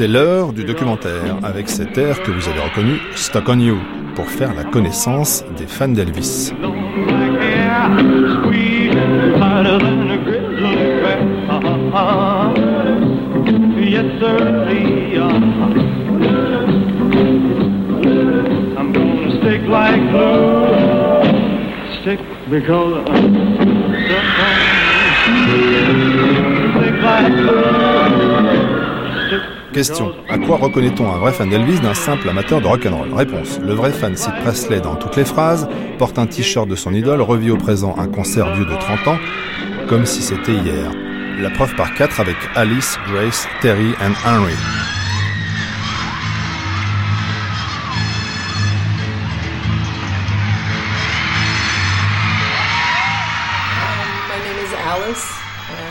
C'est l'heure du documentaire avec cet air que vous avez reconnu, Stock on You, pour faire la connaissance des fans d'Elvis. Question. À quoi reconnaît-on un vrai fan d'Elvis d'un simple amateur de rock'n'roll Réponse. Le vrai fan cite Presley dans toutes les phrases, porte un t-shirt de son idole, revit au présent un concert vieux de 30 ans, comme si c'était hier. La preuve par quatre avec Alice, Grace, Terry and Henry.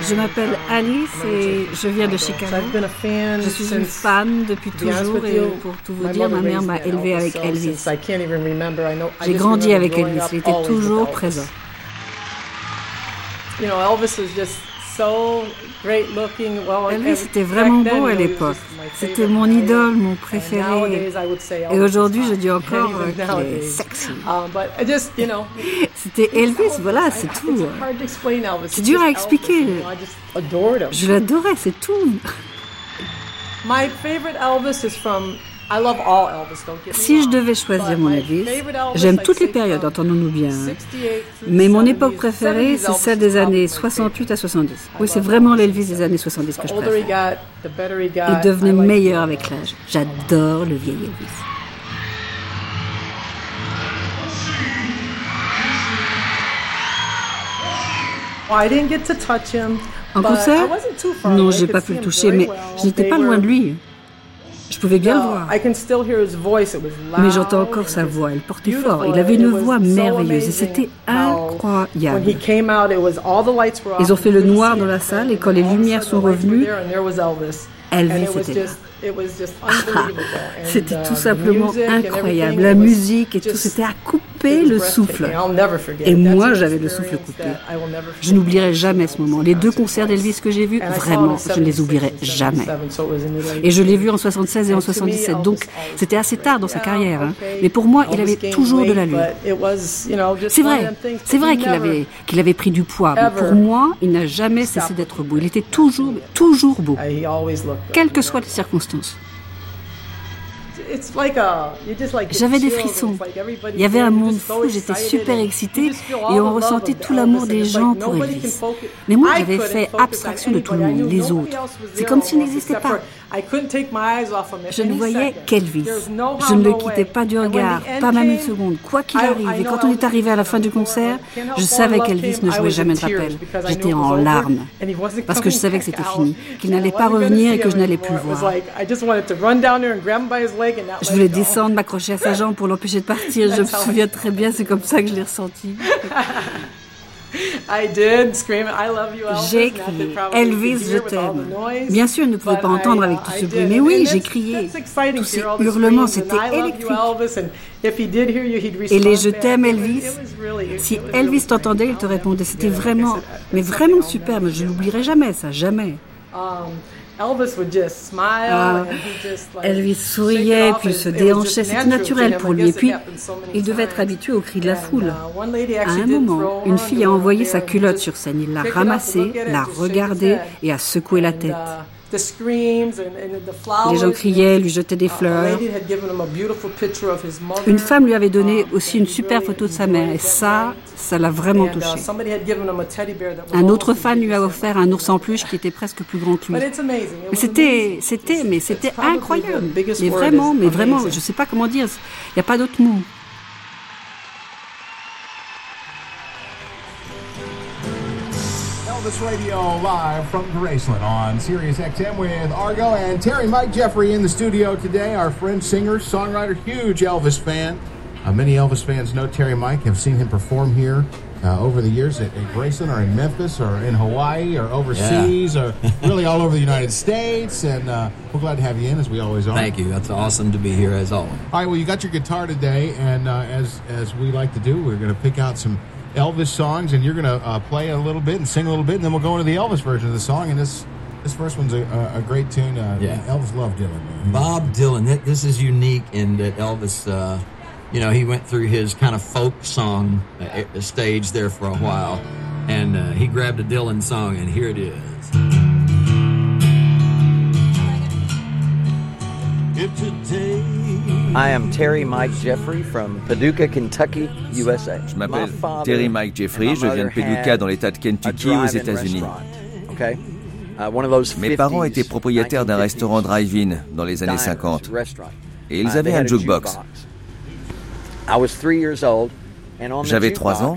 Je m'appelle Alice et je viens de Chicago. Je suis une fan depuis toujours et pour tout vous dire, ma mère m'a élevée avec Elvis. since I can't even remember. I know- I J'ai grandi avec Elvis, il était toujours Elvis. présent. Elvis was just so great looking. Well, Elvis and était back vraiment beau à l'époque. C'était mon idole, mon préféré. Et Elvis aujourd'hui, je dis encore euh, qu'il est sexy. Know, C'était Elvis, voilà, c'est tout. C'est dur à expliquer. Je l'adorais, c'est tout. My favorite Elvis is from. Si je devais choisir mon Elvis, j'aime toutes les périodes, entendons-nous bien. hein. 68 through Mais mon 70s. époque préférée, 70s c'est celle des années my 68 à 70. Oui, c'est vraiment l'Elvis des années 70 que je préfère. Il devenait meilleur avec l'âge. J'adore le vieil Elvis. En concert? Non, j'ai pas pu le toucher, mais je n'étais pas loin de lui. Je pouvais bien le voir. Mais j'entends encore sa voix, elle portait fort. Il avait une voix merveilleuse et c'était incroyable. Ils ont fait le noir dans la salle et quand les lumières sont revenues, Elvis. Était là. just unbelievable. And, C'était tout the simplement incroyable. La musique et tout, c'était à couper le souffle. Et moi, j'avais le souffle coupé. Je n'oublierai jamais ce moment. Les deux concerts d'Elvis que j'ai vus, vraiment, je ne les 76 oublierai jamais. 77, so it was in Italy. Et je l'ai vu en 76 et en And to me, 77, Elvis donc always c'était assez tard dans sa carrière. hein. Mais pour moi, il avait toujours de l'allure. C'est vrai, c'est vrai qu'il avait, qu'il avait pris du poids. Mais pour moi, il n'a jamais cessé d'être beau. Il était toujours, toujours beau, Uh, quelles que soient les circonstances. J'avais des frissons. it's like everybody Il y avait un monde fou, j'étais super excitée et on ressentait tout l'amour des gens pour Elvis. Mais moi, j'avais fait abstraction de tout le monde, les autres. C'est comme s'il n'existait pas. Je ne voyais qu'Elvis. Je ne le quittais pas du regard, pas même une seconde, quoi qu'il arrive. Et quand on est arrivé à la fin du concert, je savais qu'Elvis ne jouait jamais de rappel. J'étais en larmes. Parce que je savais que c'était fini, qu'il n'allait pas revenir et que je n'allais plus le voir. Je voulais descendre, m'accrocher à sa jambe pour l'empêcher de partir. Je me souviens très bien, c'est comme ça que je l'ai ressenti. J'ai crié Elvis, je t'aime. noise. Bien sûr, il ne pouvait pas entendre avec uh, tout ce did. bruit, mais oui, j'ai crié. Tous to ces hurlements, c'était électrique. Et les Je t'aime, Elvis. Si Elvis t'entendait, il te répondait. C'était vraiment, mais vraiment superbe. Je l'oublierai jamais, ça, jamais. Elvis would just smile Ah, and he just like Elvis shake it souriait, puis se déhanchait. C'était naturel pour lui. Et puis, il devait être habitué aux cris de la foule. uh, À un moment, une fille a envoyé sa culotte sur scène. Il l'a ramassée, l'a regardée et a secoué la tête. Les gens criaient, lui jetaient des fleurs. Une femme lui avait donné Um, aussi une super photo de sa mère. Et ça, ça l'a vraiment uh, touché. Un autre fan lui a offert un ours en peluche qui était presque plus grand que lui. Mais c'était, c'était, mais c'était incroyable. Mais vraiment, is mais vraiment, je sais pas comment dire. Il n'y a pas d'autre mot. Elvis Radio live from Graceland on Sirius XM with Argo and Terry Mike Jeffrey in the studio today. Our friend, singer, songwriter, huge Elvis fan. Uh, many Elvis fans know Terry Mike, have seen him perform here uh, over the years at, at Graceland or in Memphis or in Hawaii or overseas or really all over the United States. And uh, we're glad to have you in, as we always are. Thank you. That's awesome to be here as always. All right, well, you got your guitar today, and uh, as as we like to do, we're going to pick out some Elvis songs, and you're going to uh, play a little bit and sing a little bit, and then we'll go into the Elvis version of the song. And this this first one's a, a great tune. Uh, Yeah. Elvis loved Dylan. Bob Dylan. th- This is unique in that Elvis, uh, you know, he went through his kind of folk song uh, uh, stage there for a while, and uh, he grabbed a Dylan song, and here it is. I am Terry Mike Jeffrey from Paducah, Kentucky, USA. Je m'appelle Terry Mike Jeffrey, je viens de Paducah dans l'État de Kentucky aux États-Unis. Uh, Mes parents étaient propriétaires d'un restaurant drive-in dans les années 50 et ils avaient un jukebox. J'avais 3 ans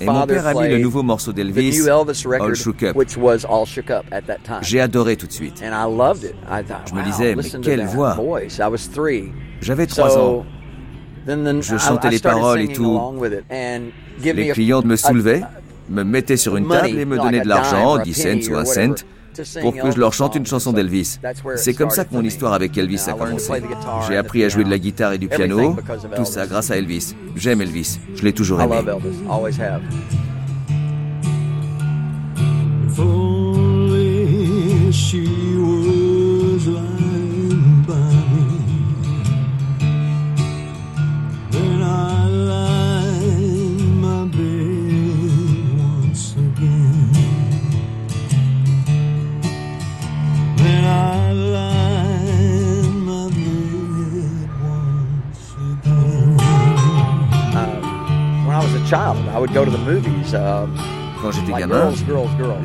et mon père a mis le nouveau morceau d'Elvis, All Shook Up. J'ai adoré tout de suite. Je me disais, mais quelle voix J'avais 3 ans. Je chantais les paroles et tout. Les clients me soulevaient, me mettaient sur une table et me donnaient de l'argent, 10 cents ou 1 cent, pour que je leur chante une chanson d'Elvis. C'est comme ça que mon histoire avec Elvis a commencé. J'ai appris à jouer de la guitare et du piano, tout ça grâce à Elvis. J'aime Elvis, je l'ai toujours aimé. She was lying by Quand j'étais gamin,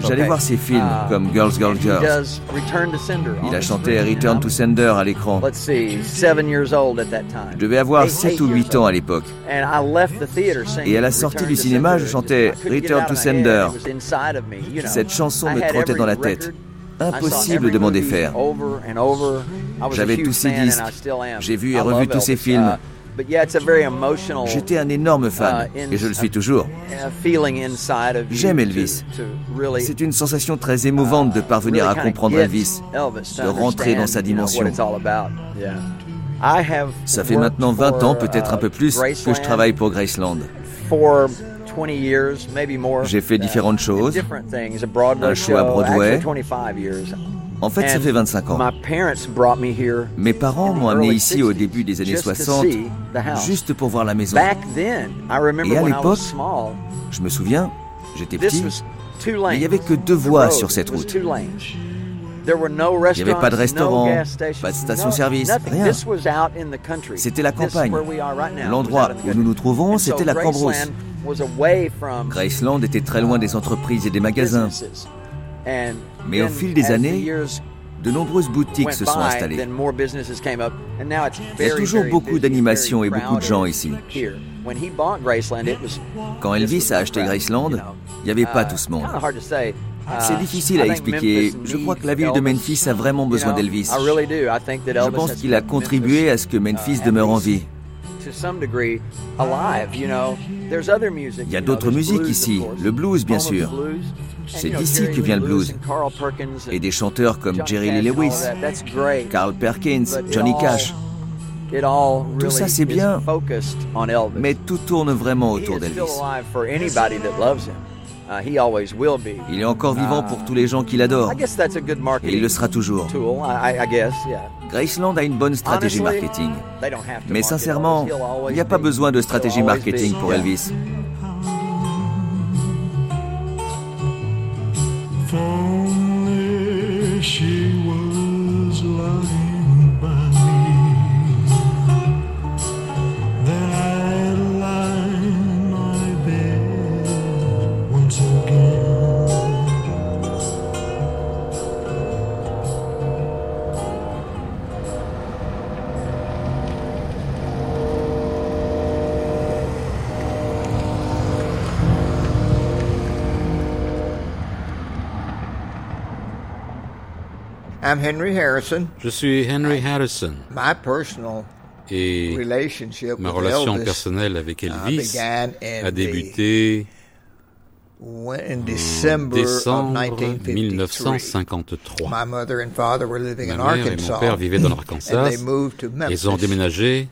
j'allais voir ces films Uh, comme Girls, Girls, Girls. Il a chanté Return to? Sender à l'écran. Je devais avoir Eight- 7 eight ou years 8 ans à l'époque. Et à la sortie du cinéma, je chantais Return to. Sender. Cette chanson me trottait dans la tête. Impossible de m'en défaire. J'avais tous and disques. J'ai vu et revu tous ces Elvis. films. Uh, but yeah, it's a very emotional, J'étais un énorme fan, uh, et je le suis toujours. uh, feeling inside of you J'aime Elvis. C'est une sensation très émouvante de parvenir à comprendre Elvis, de rentrer dans sa dimension. Ça fait maintenant 20 ans, for, peut-être un uh, peu plus, que je travaille pour Graceland. for 20 years, maybe more. J'ai fait Uh, différentes choses. different things, a Broadway Un show à Broadway. Actually 25 years. En fait, ça fait 25 ans. Mes parents m'ont amené ici au 60s début des années just to 60, see the house. juste pour voir la maison. Back then, I remember Et à l'époque, Je me souviens, j'étais petit, mais il n'y avait que deux voies sur cette route. two lanes. There were no Il n'y avait pas de restaurants, restaurant, pas de station-service, rien. This was out in the country. C'était la campagne. L'endroit où nous nous trouvons, c'était la Cambrousse. Graceland était très loin des entreprises et des magasins. Mais au fil des années, De nombreuses boutiques se sont installées. Il y a toujours beaucoup very et beaucoup de gens ici. Quand Elvis a acheté Graceland, il n'y avait pas Uh, tout ce monde. say. Uh, C'est difficile à expliquer. Memphis Je crois que la ville de. Memphis a vraiment besoin d'Elvis. Je pense qu'il a contribué Memphis, à ce que Memphis uh, at demeure en vie. Il y a d'autres musiques ici. Le blues, bien sûr. C'est d'ici que vient le blues. Et des chanteurs comme Jerry Lee Lewis. Carl Perkins, Johnny Cash. Tout ça, c'est bien. Mais tout tourne vraiment autour d'Elvis. Uh. Il est encore vivant pour tous les gens qui l'adorent. Et il le sera toujours. Graceland a une bonne stratégie marketing. Mais sincèrement, il n'y a pas be- besoin de stratégie marketing pour. Elvis. phone. I'm Henry Harrison. Je suis Henry Harrison My personal et relationship ma relation personnelle avec uh, Elvis began in a débuté décembre 1953. Ma mère et mon père vivaient dans l'Arkansas. Ils ont déménagé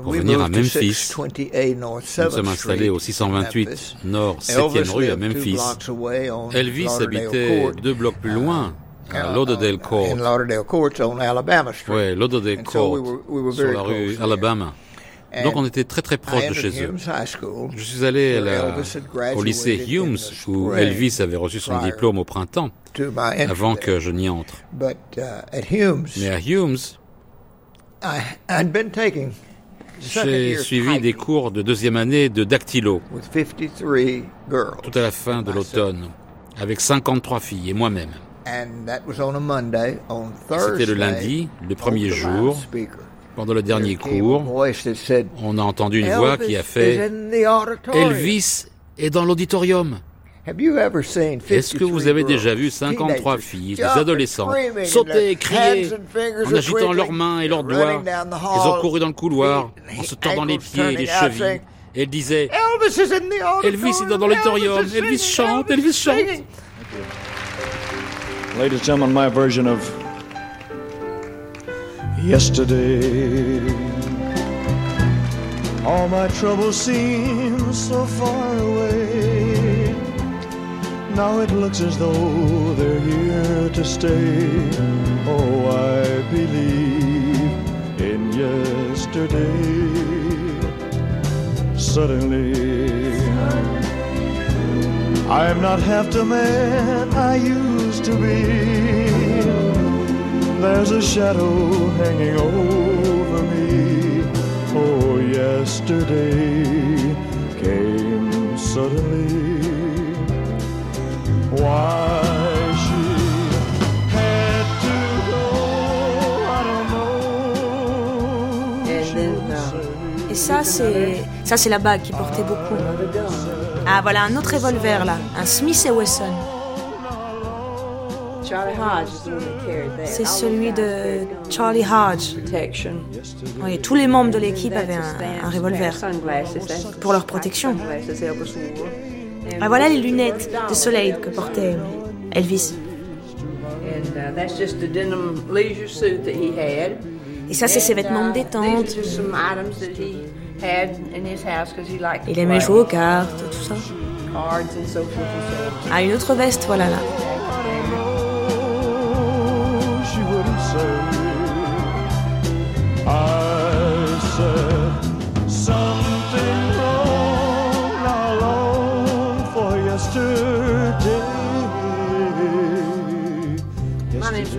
pour venir à Memphis. Nous sommes installés au 628 Nord 7e rue à Memphis. Elvis habitait deux blocs plus loin, à Lauderdale Court. Oui, Lauderdale Court, sur la rue Alabama. Donc on était très très proche de chez eux. Je suis allé au lycée Humes où Elvis avait reçu son diplôme au printemps, avant que je n'y entre. Uh, Mais à Humes, j'ai suivi des cours de deuxième année de dactylo, tout à la fin de l'automne, avec 53 filles et moi-même. C'était le lundi, le premier jour, pendant le dernier cours, on a entendu une voix qui a fait Elvis est dans l'auditorium. Est-ce que vous avez déjà vu 53 filles, des adolescents, sauter, crier, en agitant leurs mains et leurs doigts Ils ont couru dans le couloir, en se tordant les pieds et les chevilles. Et elles disaient Elvis est dans l'auditorium, Elvis chante, Elvis chante. Ladies and gentlemen, my version of yesterday. All my troubles seem so far away. Now it looks as though they're here to stay. Oh, I believe in yesterday. Suddenly, I'm not half the man I used to be. there's a shadow hanging over me. Oh, yesterday came suddenly. Why she had to go, I don't know. Et ça, c'est ça, c'est la bague qui portait beaucoup. Ah, voilà un autre revolver là, un Smith Wesson. C'est celui de Charlie Hodge. Oui, tous les membres de l'équipe avaient un, revolver pour leur protection. Ah, voilà les lunettes de soleil que portait Elvis. Et ça, c'est ses vêtements de détente. Il aimait jouer aux cartes, tout ça. Ah, une autre veste, voilà là.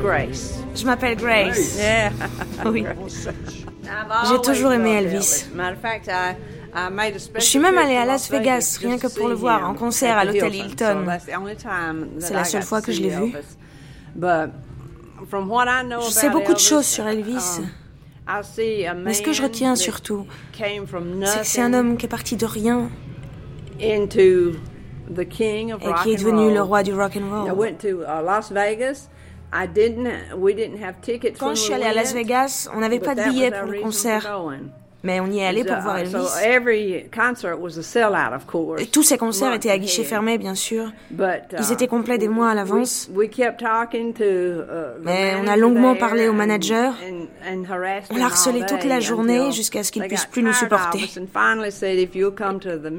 Grace. Je m'appelle Grace. Oui. J'ai toujours aimé Elvis. Je suis même allée à Las Vegas rien que pour le voir en concert à l'hôtel Hilton. C'est la seule fois que je l'ai vu. Je sais beaucoup de choses sur Elvis. Um, Mais ce que je retiens surtout, c'est que c'est un homme qui est parti de rien et qui est devenu le roi du rock and roll. Quand je suis allée à Las Vegas, on n'avait pas de billets pour le concert. Mais on y est allé pour voir Elvis. Et tous ces concerts étaient à guichet fermé, bien sûr. Ils étaient complets des mois à l'avance. Mais on a longuement parlé au manager. On l'a harcelé toute la journée jusqu'à ce qu'il puisse plus nous supporter.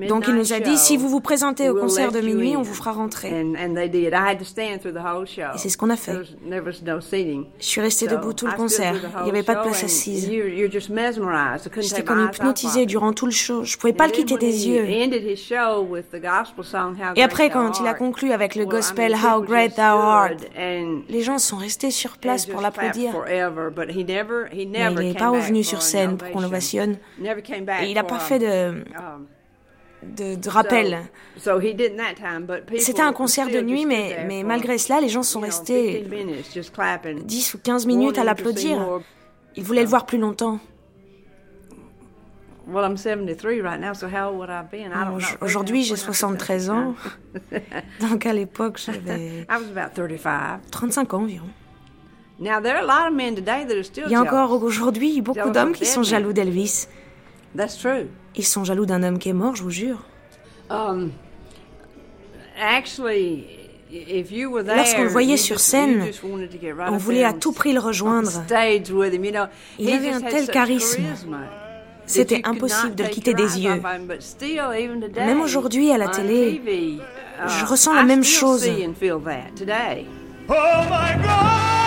Donc il nous a dit, si vous vous présentez au concert de minuit, on vous fera rentrer. Et c'est ce qu'on a fait. Je suis restée debout tout le concert. Il n'y avait pas de place assise. J'étais comme hypnotisée durant tout le show. Je pouvais pas le quitter des yeux. Et après, quand il a conclu avec le gospel How Great Thou Art, les gens sont restés sur place pour l'applaudir. Mais il n'est pas revenu sur scène pour qu'on l'ovationne. Et il n'a pas fait de... De, de, rappel. C'était un concert de nuit, mais, mais malgré cela, les gens sont restés 10 ou 15 minutes à l'applaudir. Ils voulaient le voir plus longtemps. Aujourd'hui, j'ai 73 ans. Donc à l'époque, j'avais 35 ans environ. Il y a encore aujourd'hui beaucoup d'hommes qui sont jaloux d'Elvis. Ils sont jaloux d'un homme qui est mort, je vous jure. Um, Lorsqu'on le voyait sur scène, on voulait à tout prix le rejoindre. Il avait un tel charisme. C'était impossible de le quitter des yeux. Même aujourd'hui à la télé, je ressens la même chose. Oh my God!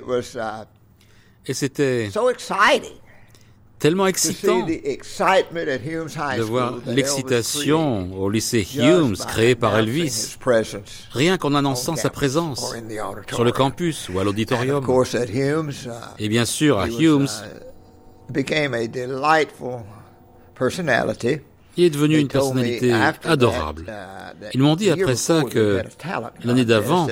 Uh, Et c'était tellement excitant de voir l'excitation au lycée Humes créé par Elvis, rien qu'en annonçant sa présence sur le campus ou à l'auditorium. Uh, Et bien sûr, à Humes, uh, il est devenu une personnalité adorable. Ils m'ont dit après ça que l'année d'avant,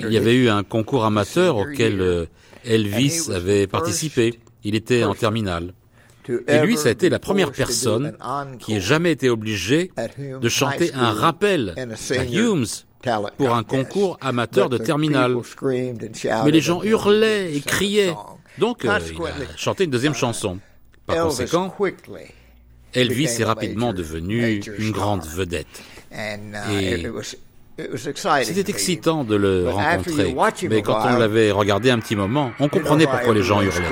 il y avait eu un concours amateur auquel euh, Elvis avait participé. Il était en terminale. Et lui, ça a été la première personne qui ait jamais été obligé de chanter un rappel à Humes pour un concours amateur de terminale. Mais les gens hurlaient et criaient. Donc, euh, il a chanté une deuxième chanson. Par conséquent, Elvis est rapidement devenu une grande vedette. Et c'était excitant de le rencontrer, mais quand on l'avait regardé un petit moment, on comprenait pourquoi les gens hurlaient.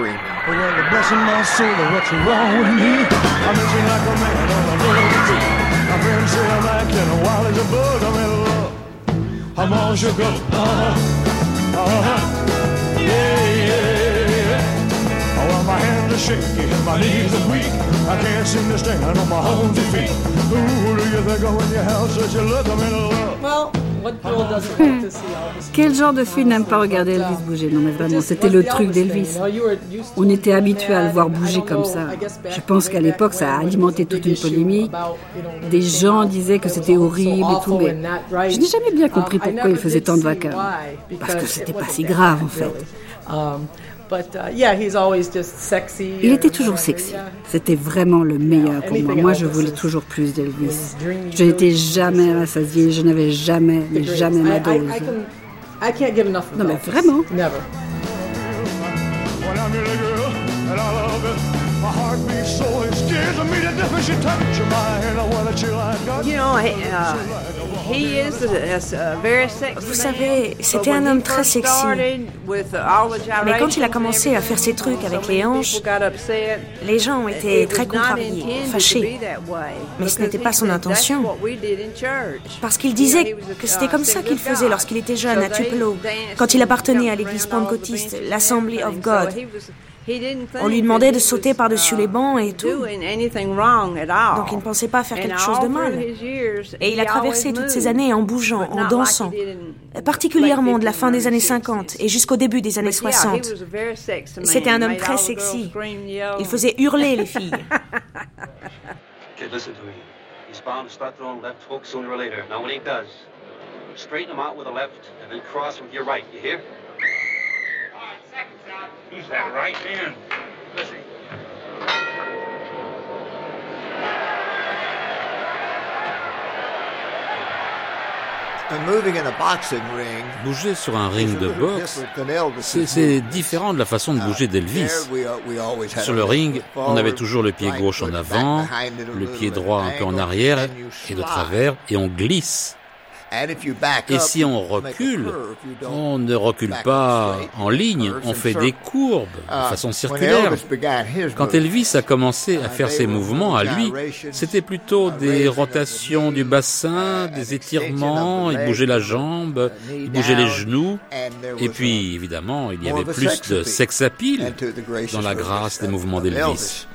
My hands are shaky and my knees are weak. I can't seem to stand on my own two feet. Who do you think of when you have such a look? I'm in love. Well, Quel genre de fille n'aime pas regarder Elvis bouger? Non mais vraiment, c'était le truc d'Elvis. On était habitué à le voir bouger comme ça. Je pense qu'à l'époque, ça a alimenté toute une polémique. Des gens disaient que c'était horrible et tout, mais je n'ai jamais bien compris pourquoi il faisait tant de vacarme. Parce que c'était pas si grave en fait. Uh, il était toujours sexy. C'était vraiment le meilleur pour moi. Moi, je voulais toujours plus d'Elvis. Je n'étais jamais rassasiée. Je n'avais jamais, mais jamais ma dose. Non, mais vraiment. Vous savez, c'était un homme très sexy. Mais quand il a commencé à faire ses trucs avec les hanches, les gens ont été très contrariés, fâchés. Mais ce n'était pas son intention. Parce qu'il disait que c'était comme ça qu'il faisait lorsqu'il était jeune à Tupelo, quand il appartenait à l'église pentecôtiste, l'Assembly of God. On lui demandait de sauter par-dessus les bancs et tout. Donc il ne pensait pas faire quelque chose de mal. Et il a traversé toutes ces années en bougeant, en dansant, particulièrement de la fin des années 50 et jusqu'au début des années 60. C'était un homme très sexy. Il faisait hurler les filles. He's that right man. Listen. Bouger sur un ring de boxe, c'est différent de la façon de bouger d'Elvis. Sur le ring, on avait toujours le pied gauche en avant, le pied droit un peu en arrière et de travers, et on glisse. Et si on recule, on ne recule pas en ligne, on fait des courbes de uh, façon circulaire. Quand Elvis a commencé à faire ses mouvements à lui, c'était plutôt uh, des rotations du bassin, des étirements, il bougeait la jambe, il bougeait les genoux, et puis évidemment, il y avait plus de sex appeal dans la grâce des mouvements d'Elvis.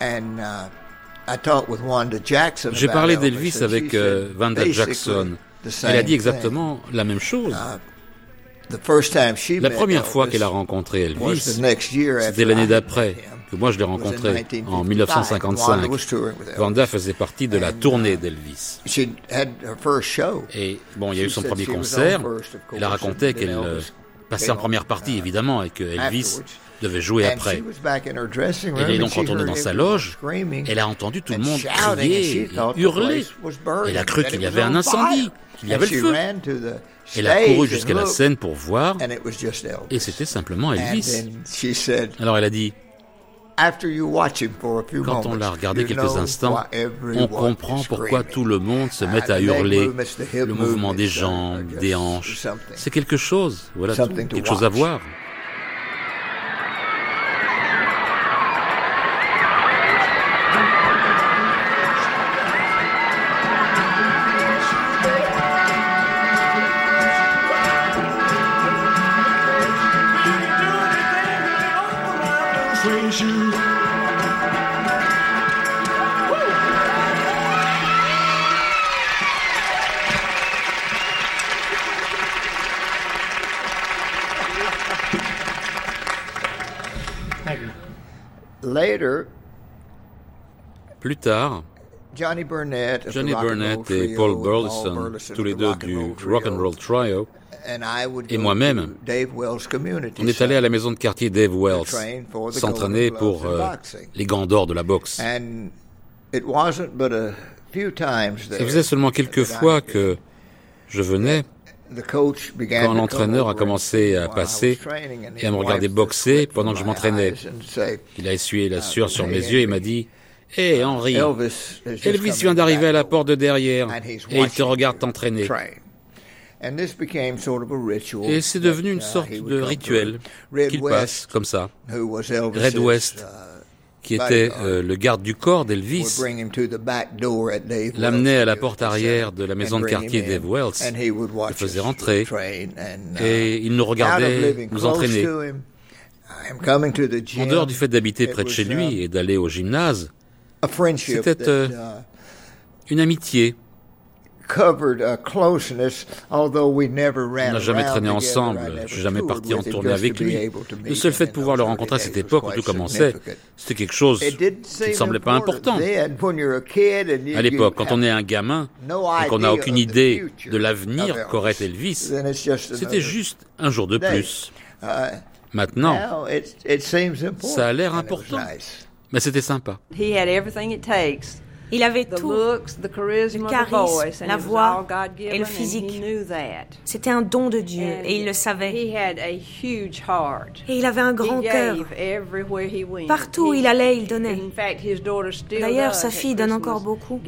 Uh, J'ai parlé d'Elvis avec euh, Vanda Jackson. Elle a dit exactement la même chose. Uh, la première fois qu'elle a rencontré Elvis, c'était l'année d'après que moi je l'ai rencontré en 1955. Vanda faisait partie de la tournée d'Elvis. Et bon, il y a eu son premier concert. Elle a raconté qu'elle euh, passait en première partie, évidemment, et que Elvis devait jouer après. Elle est donc retournée dans sa loge. Elle a entendu tout le monde crier, hurler. Elle a cru qu'il y avait un incendie. Il y avait le feu. Elle a couru jusqu'à la scène pour voir, et c'était simplement Elvis. Alors elle a dit, quand on l'a regardé quelques instants, on comprend pourquoi tout le monde se met à hurler, le mouvement des jambes, des hanches. C'est quelque chose, voilà quelque chose à voir. Plus tard, Johnny Burnett, et Paul Burleson, tous les deux du Rock and Roll Trio, et moi-même, on est allé à la maison de quartier Dave Wells s'entraîner pour euh, les gants d'or de la boxe. Ça faisait seulement quelques fois que je venais quand l'entraîneur a commencé à passer et à me regarder boxer pendant que je m'entraînais. Il a essuyé la sueur sur mes yeux et m'a dit Hé Henri, Elvis vient d'arriver à la porte de derrière et il te regarde t'entraîner. Et c'est devenu une sorte de rituel qu'il passe comme ça. Red West, qui était euh, le garde du corps d'Elvis, l'amenait à la porte arrière de la maison de quartier Dave Wells, le faisait rentrer, et il nous regardait nous entraîner. En dehors du fait d'habiter près de chez lui et d'aller au gymnase, c'était euh, une amitié. On n'a jamais traîné ensemble, je suis jamais parti en tournée avec lui. Le seul fait de pouvoir le rencontrer à cette époque où tout commençait, c'était quelque chose qui ne semblait pas important. À l'époque, quand on est un gamin et qu'on n'a aucune idée de l'avenir qu'aurait Elvis, c'était juste un jour de plus. Uh, Maintenant, ça a l'air important. Mais c'était sympa. Il avait tout, le charisme, la voix et le physique. C'était un don de Dieu et il le savait. Et il avait un grand cœur. Partout où il allait, il donnait. D'ailleurs, sa fille donne encore beaucoup.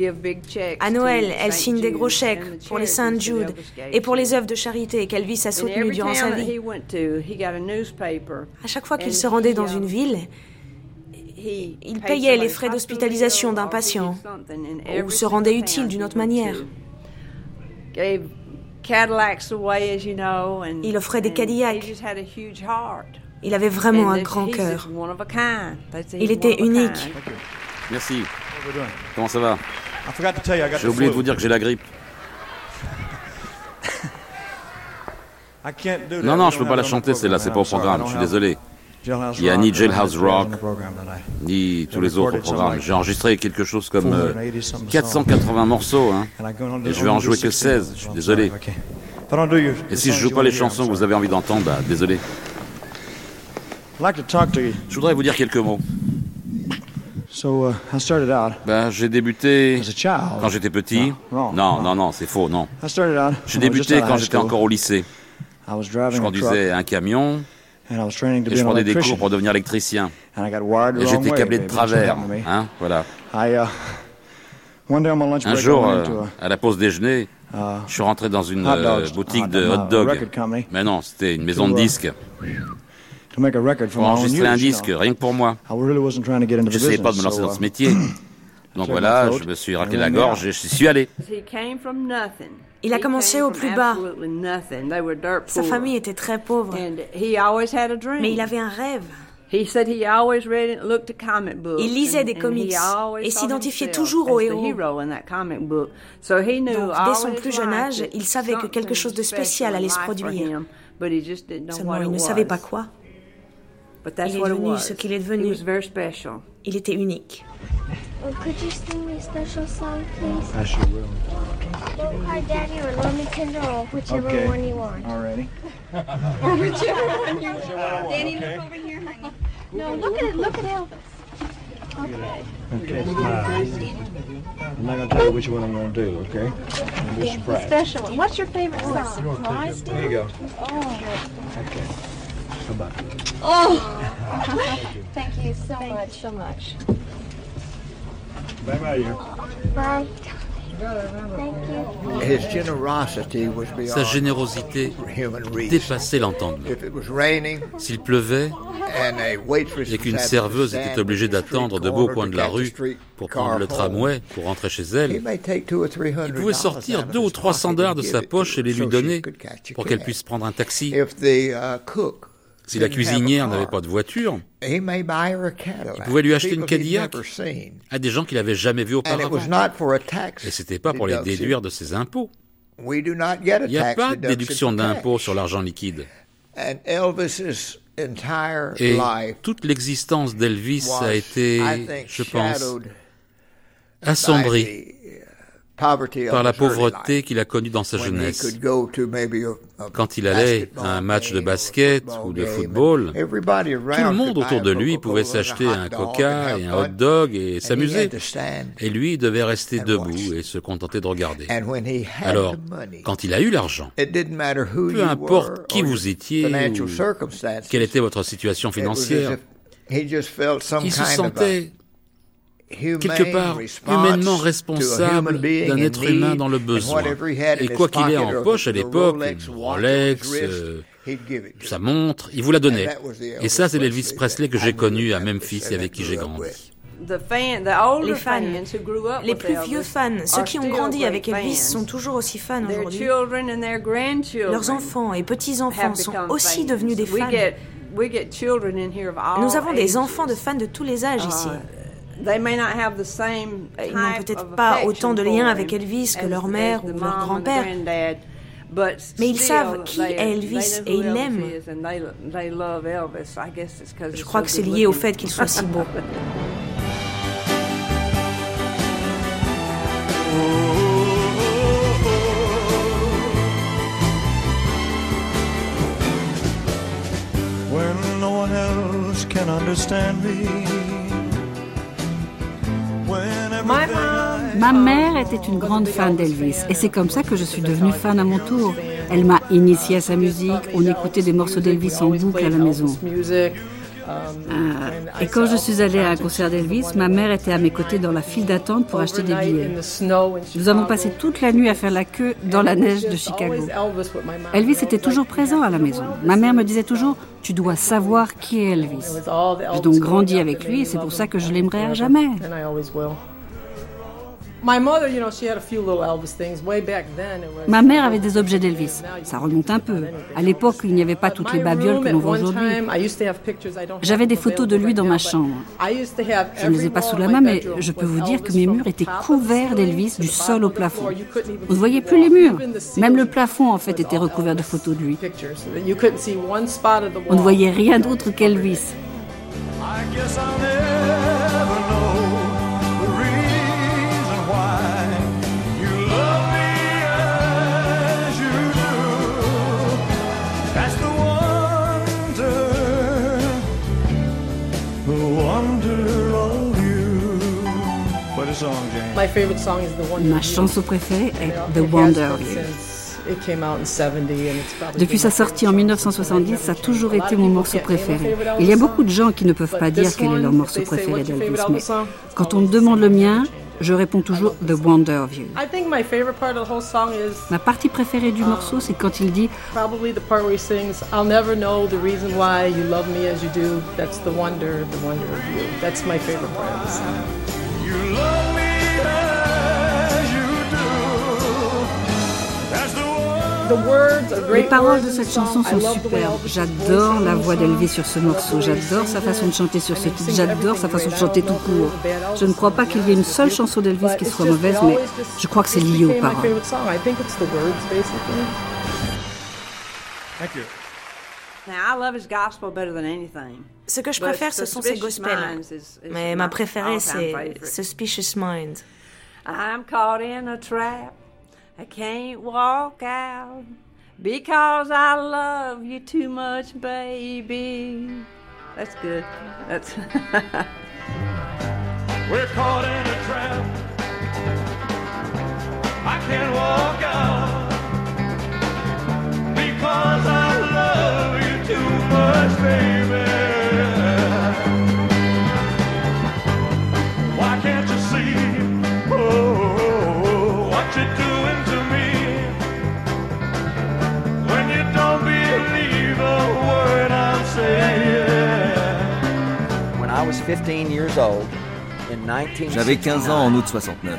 À Noël, elle signe des gros chèques pour les Saint Jude et pour les œuvres de charité qu'Elvis a soutenues durant sa vie. À chaque fois qu'il se rendait dans une ville, il payait les frais d'hospitalisation d'un patient ou se rendait utile d'une autre manière. Il offrait des Cadillacs. Il avait vraiment un grand cœur. Il était unique. Merci. Comment ça va? J'ai oublié de vous dire que j'ai la grippe. Non, non, je peux pas la chanter, celle-là, c'est pas au programme, je suis désolé. Il n'y a ni Jailhouse Rock, ni tous les autres programmes. J'ai enregistré quelque chose comme 480 euh, morceaux, hein, et je vais en jouer que 16, je suis désolé. Et si je joue pas les chansons que vous avez envie d'entendre, bah, désolé. Je voudrais vous dire quelques mots. Ben, j'ai débuté quand j'étais petit. Non, non, non, c'est faux, non. J'ai débuté quand j'étais encore au lycée. Je conduisais un camion, et je prenais des cours pour devenir électricien. Et j'étais câblé de travers. Hein, voilà. Uh, un jour, euh, à la pause déjeuner, Je suis rentré dans une euh, boutique de hot dog. Mais non, c'était une maison de disques. Pour enregistrer un disque, rien que pour moi. Je n'essayais pas de me lancer dans ce métier. Donc voilà, je me suis raqué la gorge et je suis allé. Il a commencé au plus bas. Sa famille était très pauvre. Mais il avait un rêve. Il lisait des comics et s'identifiait toujours au héros. Donc, dès son plus jeune âge, il savait que quelque chose de spécial allait se produire. Seulement, il ne savait pas quoi. Il est devenu ce qu'il est devenu. Il était unique. Well, could you sing me a special song, please? I sure will. Don't Cry Daddy or Love Me Tender or whichever okay. one you want. Alrighty. or whichever one you want. Danny, okay. look over here, honey. No, look at it. Look at Elvis. Okay. Okay, smile. I'm not going to tell you which one I'm going to do, okay? I'm just surprised. special one. What's your favorite song? Flies There you go. Oh. Okay. How about Oh. Thank you so Thank much. You so much. Sa générosité dépassait l'entendement. S'il pleuvait et qu'une serveuse était obligée d'attendre de beaux coins de la rue pour prendre le tramway pour rentrer chez elle, il pouvait sortir deux ou trois cents dollars de sa poche et les lui donner pour qu'elle puisse prendre un taxi. Si la cuisinière n'avait pas de voiture, il pouvait lui acheter une Cadillac à des gens qu'il n'avait jamais vus auparavant. Et ce n'était pas pour les déduire de ses impôts. Il n'y a pas de déduction d'impôts sur l'argent liquide. Et toute l'existence d'Elvis a été, je pense, assombrie par la pauvreté qu'il a connue dans sa jeunesse. Quand il allait à un match de basket ou de football, tout le monde autour de lui pouvait s'acheter un coca et un hot dog et s'amuser. Et lui devait rester debout et se contenter de regarder. Alors, quand il a eu l'argent, peu importe qui vous étiez ou quelle était votre situation financière, il se sentait quelque part humainement responsable d'un être humain dans le besoin. Et quoi qu'il ait en poche à l'époque, Rolex, euh, sa montre, il vous la donnait. Et ça, c'est l'Elvis Presley que j'ai connu à Memphis et avec qui j'ai grandi. Les fans, les plus vieux fans, ceux qui ont grandi avec Elvis sont toujours aussi fans aujourd'hui. Leurs enfants et petits-enfants sont aussi devenus des fans. Nous avons des enfants de fans de tous les âges ici. Ils n'ont peut-être pas autant de liens avec Elvis que leur mère ou leur grand-père, mais ils savent qui est Elvis et ils l'aiment. Je crois que c'est lié au fait qu'il soit si beau. When no one else can understand me Ma mère était une grande fan d'Elvis et c'est comme ça que je suis devenue fan à mon tour. Elle m'a initié à sa musique, on écoutait des morceaux d'Elvis en boucle à la maison. Euh, et quand je suis allée à un concert d'Elvis, ma mère était à mes côtés dans la file d'attente pour acheter des billets. Nous avons passé toute la nuit à faire la queue dans la neige de Chicago. Elvis était toujours présent à la maison. Ma mère me disait toujours Tu dois savoir qui est Elvis. J'ai donc grandi avec lui et c'est pour ça que je l'aimerai à jamais. Ma mère avait des objets d'Elvis. Ça remonte un peu. À l'époque, il n'y avait pas toutes les babioles que l'on voit aujourd'hui. J'avais des photos de lui dans ma chambre. Je ne les ai pas sous la main, mais je peux vous dire que mes murs étaient couverts d'Elvis du sol au plafond. Vous ne voyez plus les murs. Même le plafond, en fait, était recouvert de photos de lui. On ne voyait rien d'autre qu'Elvis. Ma chanson préférée est The Wonder of You. Depuis sa sortie en 1970, ça a toujours été mon morceau préféré. Il y a beaucoup de gens qui ne peuvent pas dire quel est leur morceau préféré d'Elvis, mais quand on me demande le mien, je réponds toujours The Wonder of You. Ma partie préférée du morceau, c'est quand il dit Probably the part Les paroles de cette chanson sont superbes. J'adore la voix d'Elvis sur ce morceau. J'adore sa façon de chanter sur ce titre. J'adore sa façon de chanter tout court. Je ne crois pas qu'il y ait une seule chanson d'Elvis qui soit mauvaise, mais je crois que c'est lié aux paroles. Ce que je préfère, ce sont ces gospels. Mais ma préférée, c'est Suspicious Minds. I'm caught in a trap. I can't walk out because I love you too much, baby. That's good. That's. We're caught in J'avais 15 ans en août 69.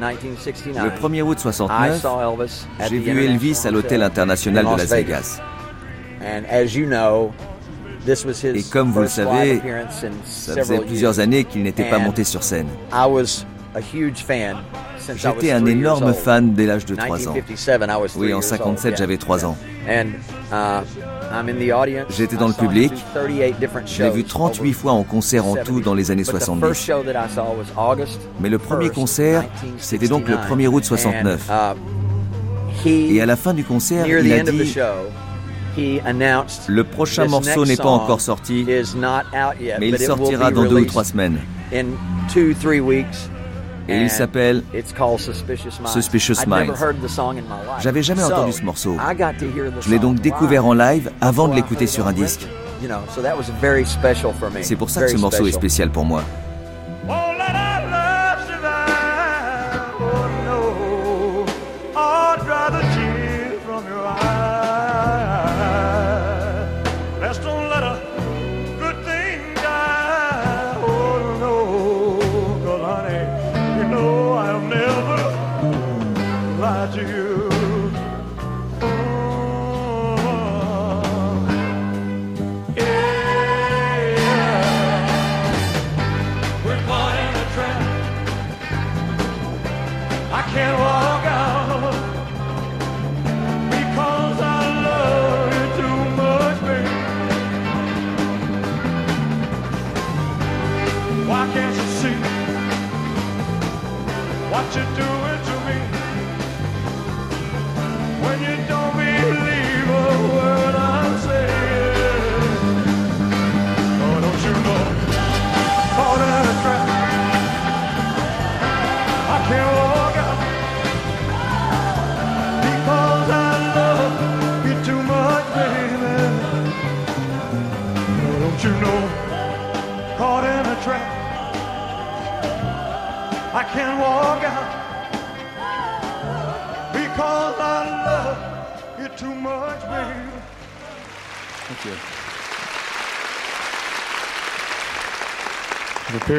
Le 1er août 69, j'ai vu Elvis à l'hôtel international de Las Vegas. Et comme vous le savez, ça faisait plusieurs années qu'il n'était pas monté sur scène. J'étais un énorme fan dès l'âge de 3 ans. Oui, en 57, j'avais 3 ans. J'étais dans le public. J'ai vu 38 fois en concert en tout dans les années 70. Mais le premier concert, c'était donc le 1er août 69. Et à la fin du concert, il a dit Le prochain morceau n'est pas encore sorti, mais il sortira dans deux ou trois semaines et il s'appelle Suspicious Minds. J'avais jamais entendu ce morceau. Je l'ai donc découvert en live avant de l'écouter sur un disque. C'est pour ça que ce morceau est spécial pour moi. to you.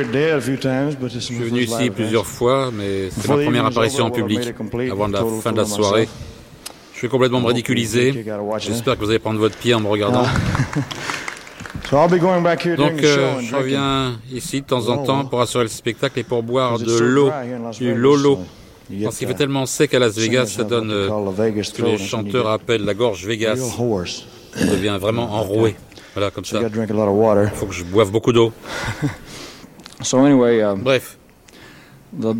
Je suis venu ici plusieurs fois, mais c'est ma première apparition en public avant la fin de la soirée. Je suis complètement ridiculisé. J'espère que vous allez prendre votre pied en me regardant. Donc, euh, je reviens ici de temps en temps pour assurer le spectacle et pour boire de l'eau, du Lolo. Parce qu'il fait tellement sec à Las Vegas, ça donne euh, ce que les chanteurs appellent la gorge Vegas. Ça devient vraiment enroué. Voilà, comme ça. Il faut que je boive beaucoup d'eau. Um, Bref. La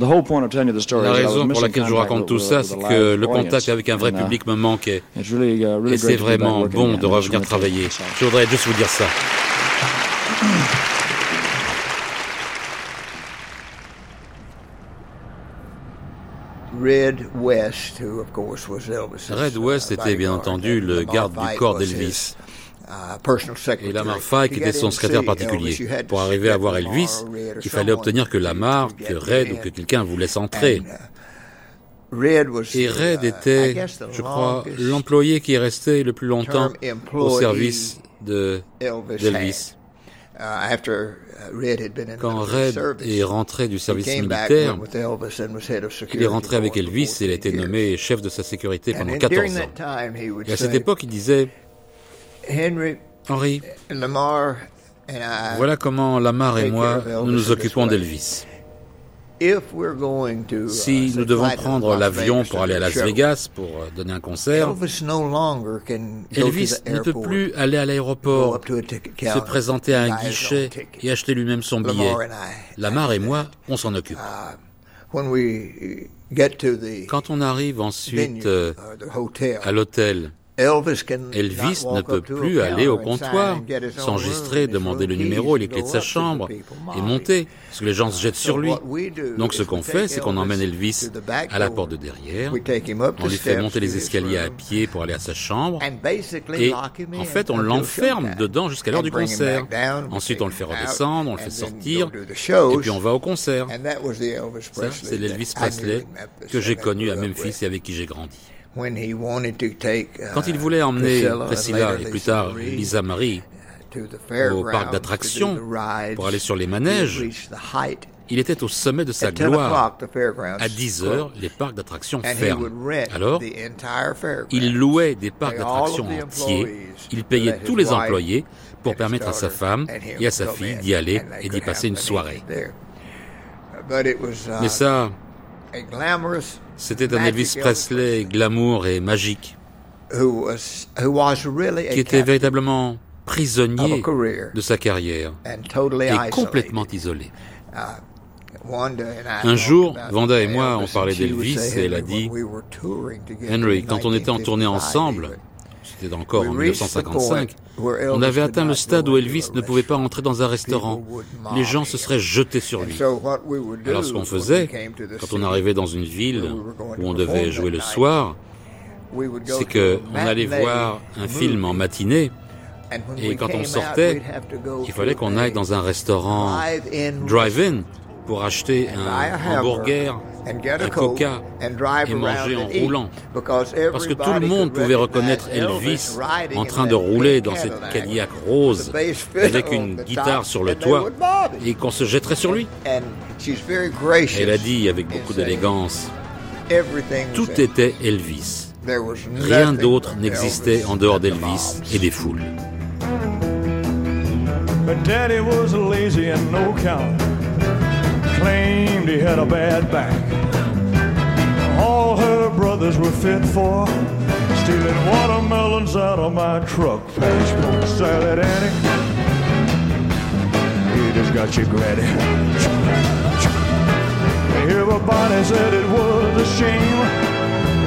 raison pour laquelle je vous raconte tout ça, c'est que le contact avec un vrai uh, public me manquait. Uh, Et c'est vraiment bon de revenir travailler. Je voudrais juste vous dire ça. Red West était bien entendu le garde du corps d'Elvis. Et Lamar Fike était son secrétaire particulier. Pour arriver à voir Elvis, il fallait obtenir que Lamar, que Red ou que quelqu'un vous laisse entrer. Et Red était, je crois, l'employé qui est resté le plus longtemps au service d'Elvis. Quand Red est rentré du service militaire, il est rentré avec Elvis et il a été nommé chef de sa sécurité pendant 14 ans. Et à cette époque, il disait, Henry, voilà comment Lamar et moi nous nous occupons d'Elvis. Si nous devons prendre l'avion pour aller à Las Vegas pour euh, donner un concert, Elvis ne peut plus aller à l'aéroport, se présenter à un guichet et acheter lui-même son billet. Lamar et moi, on s'en occupe. Uh, Quand on arrive ensuite euh, à l'hôtel, Elvis ne peut plus aller au comptoir, s'enregistrer, demander le numéro et les clés de sa chambre et monter, parce que les gens se jettent sur lui. Donc ce qu'on fait, c'est qu'on emmène Elvis à la porte de derrière, on lui fait monter les escaliers à pied pour aller à sa chambre, et en fait on l'enferme dedans jusqu'à l'heure du concert. Ensuite on le fait redescendre, on le fait sortir, et puis on va au concert. Ça, c'est l'Elvis Presley que j'ai connu à Memphis et avec qui j'ai grandi. Quand il voulait emmener Priscilla et plus tard Lisa Marie au parc d'attractions pour aller sur les manèges, il était au sommet de sa gloire. À 10 heures, les parcs d'attractions ferment. Alors, il louait des parcs d'attractions entiers, il payait tous les employés pour permettre à sa femme et à sa fille d'y aller et d'y passer une soirée. Mais ça, c'était un Elvis Presley glamour et magique, qui était véritablement prisonnier de sa carrière. et complètement isolé. Uh, un jour, Vanda et moi, on parlait d'Elvis et elle a dit, Henry, quand on était en tournée ensemble, c'était encore en 1955, on avait atteint le stade où Elvis ne pouvait pas entrer dans un restaurant. Les gens se seraient jetés sur lui. Alors ce qu'on faisait, quand on arrivait dans une ville où on devait jouer le soir, c'est qu'on allait voir un film en matinée, et quand on sortait, il fallait qu'on aille dans un restaurant drive-in pour acheter un hamburger un coca et manger en roulant. Parce que tout le monde pouvait reconnaître Elvis en train de rouler dans cette Cadillac rose avec une guitare sur le toit et qu'on se jetterait sur lui. Elle a dit avec beaucoup d'élégance, tout était Elvis. Rien d'autre n'existait en dehors d'Elvis et des foules. Claimed he had a bad back. All her brothers were fit for stealing watermelons out of my truck. Passport salad, Annie. He just got you granny. Everybody said it was a shame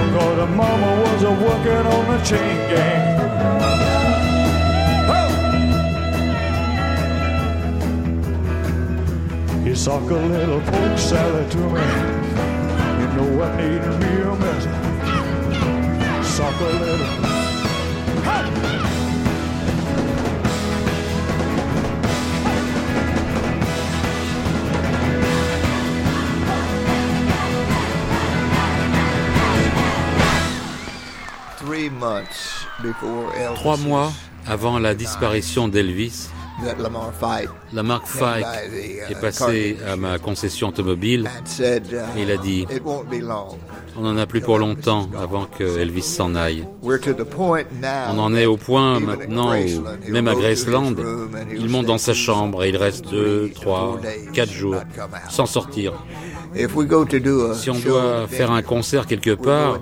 because the mama was a working on the chain gang. Sock a little pork salad to me. You know I need a mess. Sock a little. Trois mois avant la disparition d'Elvis, la marque Fike est uh, passée à ma concession automobile. Uh, et il a dit on n'en a plus pour longtemps avant que Elvis s'en aille. On en est au point maintenant où, même à Graceland, il monte dans sa chambre et il reste deux, trois, quatre jours sans sortir. Si on doit faire un concert quelque part,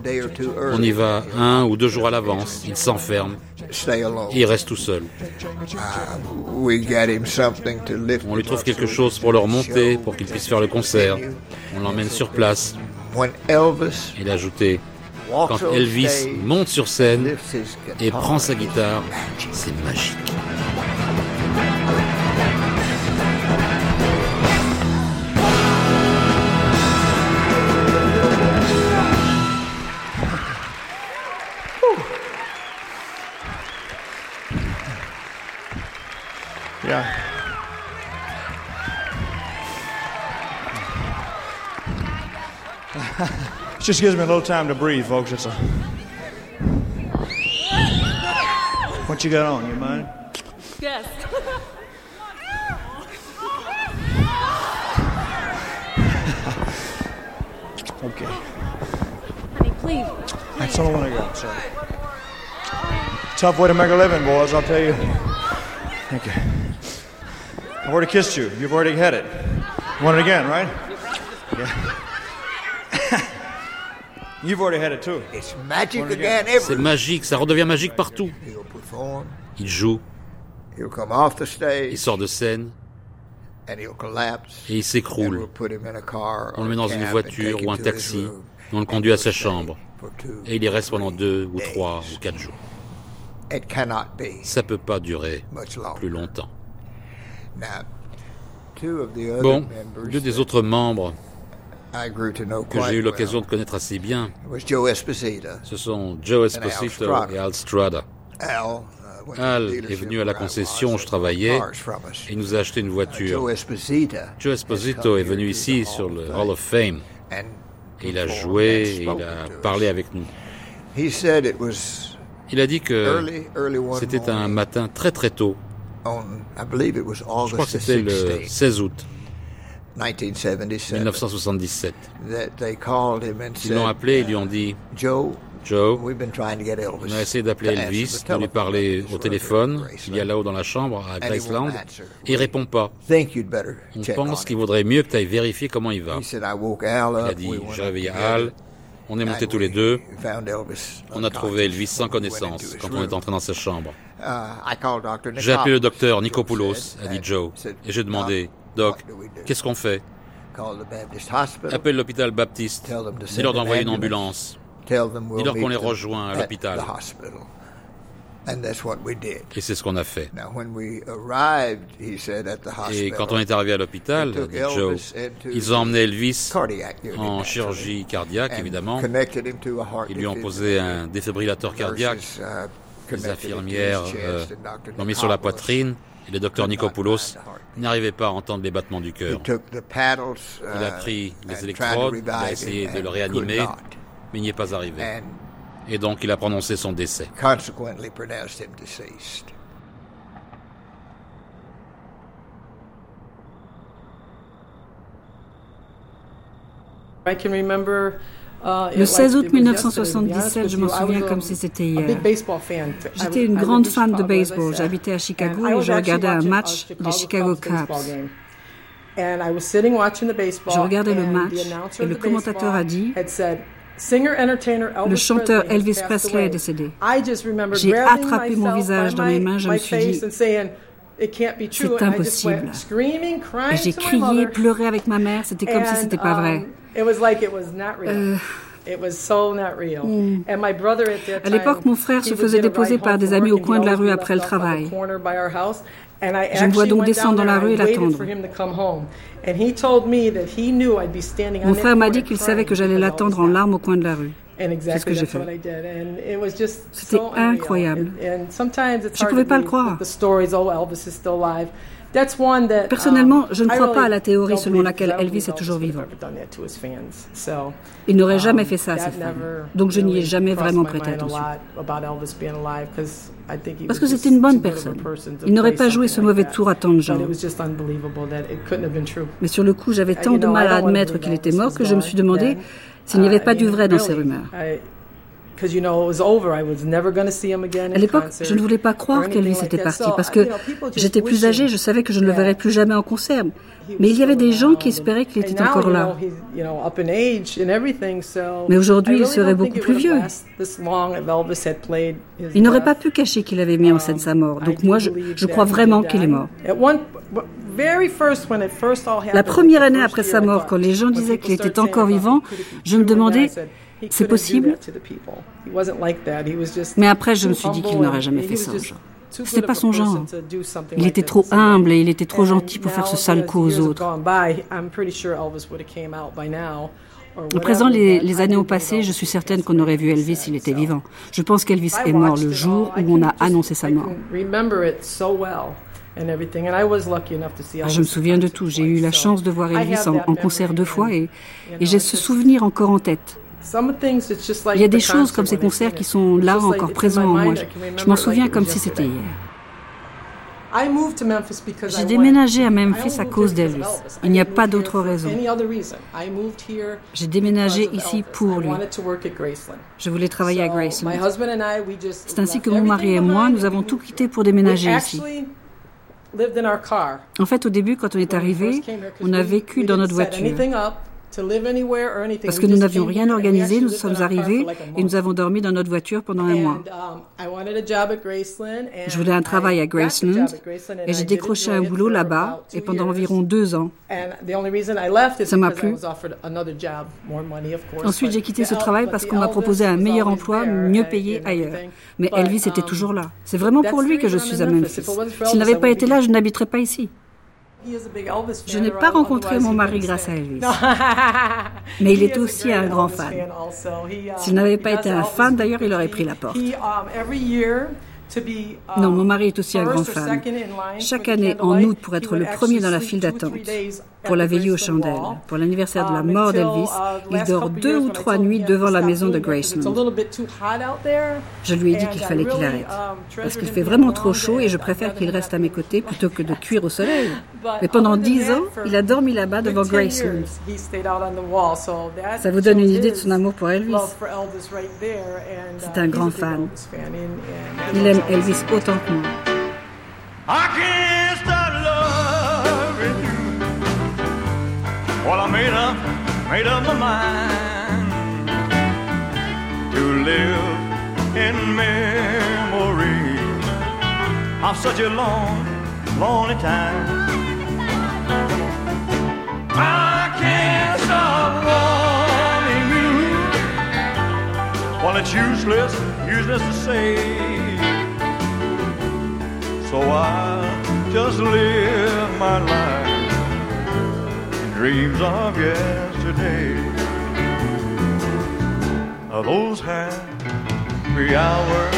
on y va un ou deux jours à l'avance. Il s'enferme. Il reste tout seul. Uh, on lui trouve quelque chose pour le remonter, pour qu'il puisse faire le concert. On l'emmène sur place. Il a ajouté, quand Elvis monte sur scène et prend sa guitare, c'est magique. It just gives me a little time to breathe, folks. It's a. What you got on? You mind? Yes. okay. Honey, please. That's one I got. Sorry. Tough way to make a living, boys. I'll tell you. Thank you. I've already kissed you. You've already had it. You want it again, right? C'est magique, ça redevient magique partout. Il joue. He'll come off the stage. Il sort de scène. And he'll collapse. Et il s'écroule. On le met dans une voiture ou un taxi. Et on le conduit à sa chambre. Et il y reste pendant deux ou trois ou quatre jours. Ça peut pas durer plus longtemps. Bon, deux des autres membres que j'ai eu l'occasion de connaître assez bien, ce sont Joe Esposito et Al Strada. Al est venu à la concession où je travaillais et nous a acheté une voiture. Joe Esposito est venu ici sur le Hall of Fame. Et il a joué, et il a parlé avec nous. Il a dit que c'était un matin très très tôt. Je crois que c'était le 16 août 1977. Ils l'ont appelé et lui ont dit Joe, on a essayé d'appeler Elvis, de lui parler au téléphone, il y a là-haut dans la chambre à Graceland, et il répond pas. On pense qu'il vaudrait mieux que tu ailles vérifier comment il va. Il a dit, j'ai réveillé Al, on est montés tous les deux, on a trouvé Elvis sans connaissance quand on est entré dans sa chambre. J'ai appelé le docteur Nicopoulos, a dit Joe, et j'ai demandé, Doc, qu'est-ce qu'on fait? Appelle l'hôpital baptiste, dis-leur d'envoyer une ambulance. Dis-leur qu'on les rejoint à l'hôpital. Et c'est ce qu'on a fait. Et quand on est arrivé à l'hôpital, Joe, ils ont emmené Elvis en chirurgie cardiaque, évidemment. Ils lui ont posé un défibrillateur cardiaque. Uh, Les infirmières euh, l'ont mis sur la poitrine. Et le docteur Nicopoulos n'arrivait pas à entendre les battements du cœur. Il a pris les uh, électrodes, il a essayé de le réanimer, mais il n'y est pas arrivé. Et donc il a prononcé son décès. Le 16 août 1977, je m'en souviens comme si c'était hier. J'étais une grande fan de baseball. J'habitais à Chicago et je regardais un match des Chicago Cubs. Je regardais le match et le commentateur a dit le chanteur Elvis Presley est décédé. J'ai attrapé mon visage dans mes mains, je me suis dit, c'est impossible. J'ai crié, pleuré avec ma mère, c'était comme si c'était pas vrai. Euh, hmm. À l'époque, mon frère se faisait déposer par des amis au coin de la rue après le travail. Je me vois donc descendre dans la rue et l'attendre. Mon frère m'a dit qu'il savait que j'allais l'attendre en larmes au coin de la rue. C'est ce que j'ai fait. C'était incroyable. Je ne pouvais pas le croire. Personnellement, je ne crois pas à la théorie selon laquelle Elvis est toujours vivant. Il n'aurait jamais fait ça à ses fans. Donc je n'y ai jamais vraiment prêté attention. Parce que c'était une bonne personne. Il n'aurait pas joué ce mauvais tour à tant de gens. Mais sur le coup, j'avais tant de mal à admettre qu'il était mort que je me suis demandé s'il n'y avait pas du vrai dans ces rumeurs. À l'époque, je ne voulais pas croire qu'Elvis était parti parce que j'étais plus âgée, je savais que je ne le verrais plus jamais en concert. Mais il y avait des gens qui espéraient qu'il était encore là. Mais aujourd'hui, il serait beaucoup plus vieux. Il n'aurait pas pu cacher qu'il avait mis en scène sa mort. Donc moi, je, je crois vraiment qu'il est mort. La première année après sa mort, quand les gens disaient qu'il était encore vivant, je me demandais c'est possible. Mais après, je me suis dit qu'il n'aurait jamais fait ça Ce C'était pas son genre. Il était trop humble et il était trop gentil pour faire ce sale coup aux autres. Au présent, les, les, années ont passé, je suis certaine qu'on aurait vu Elvis s'il était vivant. Je pense qu'Elvis est mort le jour où on a annoncé sa mort. Ah, je me souviens de tout. J'ai eu la chance de voir Elvis en, concert deux fois et, et j'ai ce souvenir encore en tête. Il y a des choses comme ces concerts qui sont là encore présents en moi. Je m'en souviens comme si c'était hier. J'ai déménagé à Memphis à cause d'Elvis. Il n'y a pas d'autre raison. J'ai déménagé ici pour lui. Je voulais travailler à Graceland. C'est ainsi que mon mari et moi, nous avons tout quitté pour déménager ici. En fait, au début, quand on est arrivé, on a vécu dans notre voiture. Parce que nous n'avions rien organisé, nous sommes arrivés et nous avons dormi dans notre voiture pendant un mois. Um, Je voulais un travail à Graceland et j'ai décroché un boulot là-bas et pendant environ deux ans. Ça m'a plu. Ensuite, j'ai quitté ce travail parce qu'on m'a proposé un meilleur emploi, mieux payé ailleurs. Mais Elvis était um, toujours là. C'est vraiment pour lui que je suis à Memphis. S'il n'avait pas été là, je n'habiterais pas ici. Je n'ai pas rencontré mon mari grâce à Elvis. Mais il est aussi un grand fan. S'il n'avait pas été un fan, d'ailleurs, il aurait pris la porte. Non, mon mari est aussi un grand fan. Chaque année, en août, pour être le premier dans la file d'attente, pour la veillée aux chandelles, pour l'anniversaire de la mort d'Elvis, il dort deux ou trois nuits devant la maison de Graceland. Je lui ai dit qu'il fallait qu'il arrête, parce qu'il fait vraiment trop chaud et je préfère qu'il reste à mes côtés plutôt que de cuire au soleil. Mais pendant dix ans, il a dormi là-bas devant Graceland. Ça vous donne une idée de son amour pour Elvis. C'est un grand fan. Il aime Elvis autant que moi. I can't stop loving you. Well, I made up, made up my mind to live in memory of such a long, lonely time. I can't stop wanting you. Well, it's useless, useless to say. So I'll just live my life dreams of yesterday. Of those happy hours.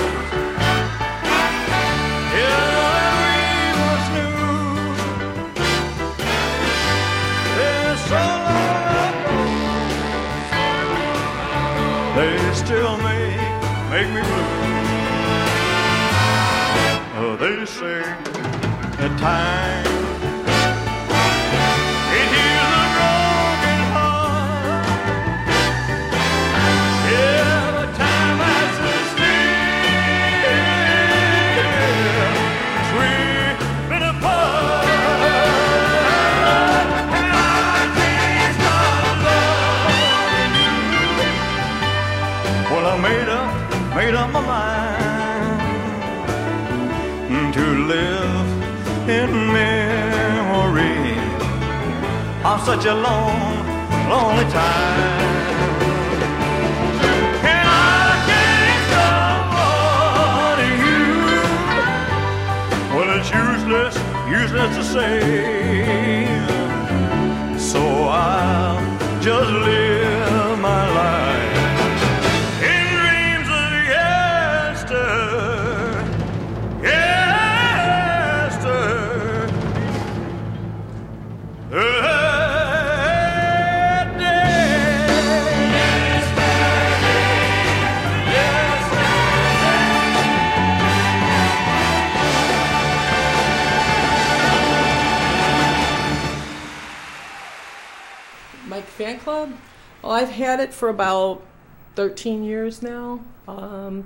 They still make, make me blue. Oh, they say at times such a long, lonely time. And I can't. Well, it's useless, useless to say. Well, I've had it for about 13 years now. Um,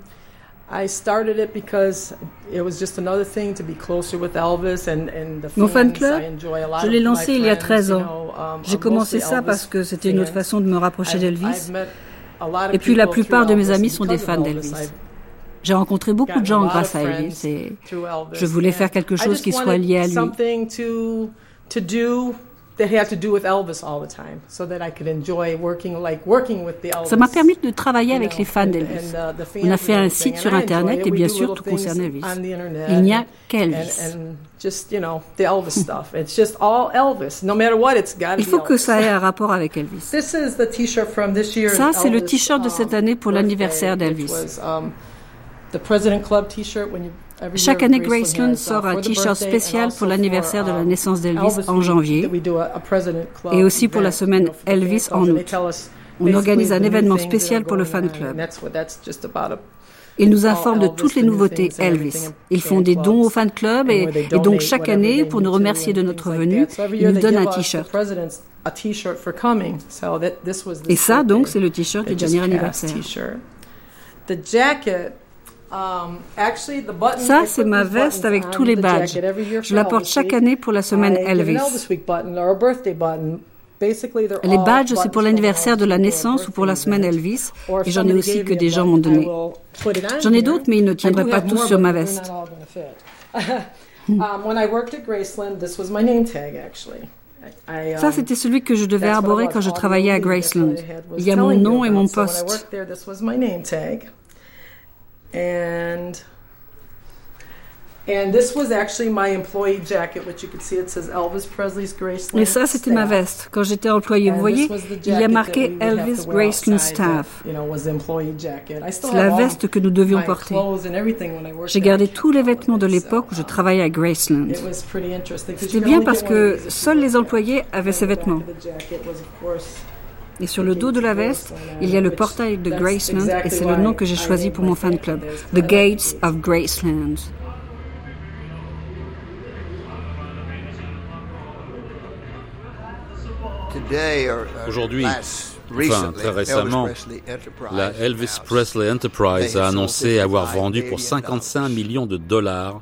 I started it because it was just another thing to be closer with Elvis and, and the Mon fan club, je l'ai lancé il y a 13 ans. Um, J'ai commencé ça parce que c'était une autre façon de me rapprocher d'Elvis. Et puis la plupart de mes amis sont des fans d'Elvis. J'ai rencontré beaucoup de gens grâce à Elvis et je voulais faire quelque chose qui soit lié à lui. Ça m'a permis de travailler avec les fans d'Elvis. Uh, On a fait un site sur Internet et bien sûr tout concerne Elvis. Il n'y a qu'Elvis. Il faut que ça ait un rapport avec Elvis. Ça, c'est le t-shirt de cette année pour um, l'anniversaire d'Elvis. Chaque année, Graceland sort un t-shirt spécial pour l'anniversaire de la naissance d'Elvis en janvier et aussi pour la semaine Elvis en août. On organise un événement spécial pour le fan club. Ils nous informent de toutes les nouveautés Elvis. Ils font des dons au fan club et, et donc chaque année, pour nous remercier de notre venue, ils nous donnent un t-shirt. Et ça, donc, c'est le t-shirt du dernier anniversaire. Um, ça, c'est ma veste avec tous les badges. Je la porte chaque année pour la semaine Elvis. Les badges, c'est pour l'anniversaire de la naissance ou pour la semaine Elvis, et j'en ai aussi que des gens m'ont donné. J'en ai d'autres, mais ils ne tiendraient pas tous sur ma veste. Ça, c'était celui que je devais arborer quand je travaillais à Graceland. Il y a mon nom et mon poste. Et ça, c'était ma veste. Quand j'étais employé, vous voyez, il y a marqué Elvis Graceland Staff. C'est la veste que nous devions porter. J'ai gardé tous les vêtements de l'époque où je travaillais à Graceland. C'était bien parce que seuls les employés avaient ces vêtements. Et sur le dos de la veste, il y a le portail de Graceland et c'est le nom que j'ai choisi pour mon fan club, The Gates of Graceland. Aujourd'hui, enfin très récemment, la Elvis Presley Enterprise a annoncé avoir vendu pour 55 millions de dollars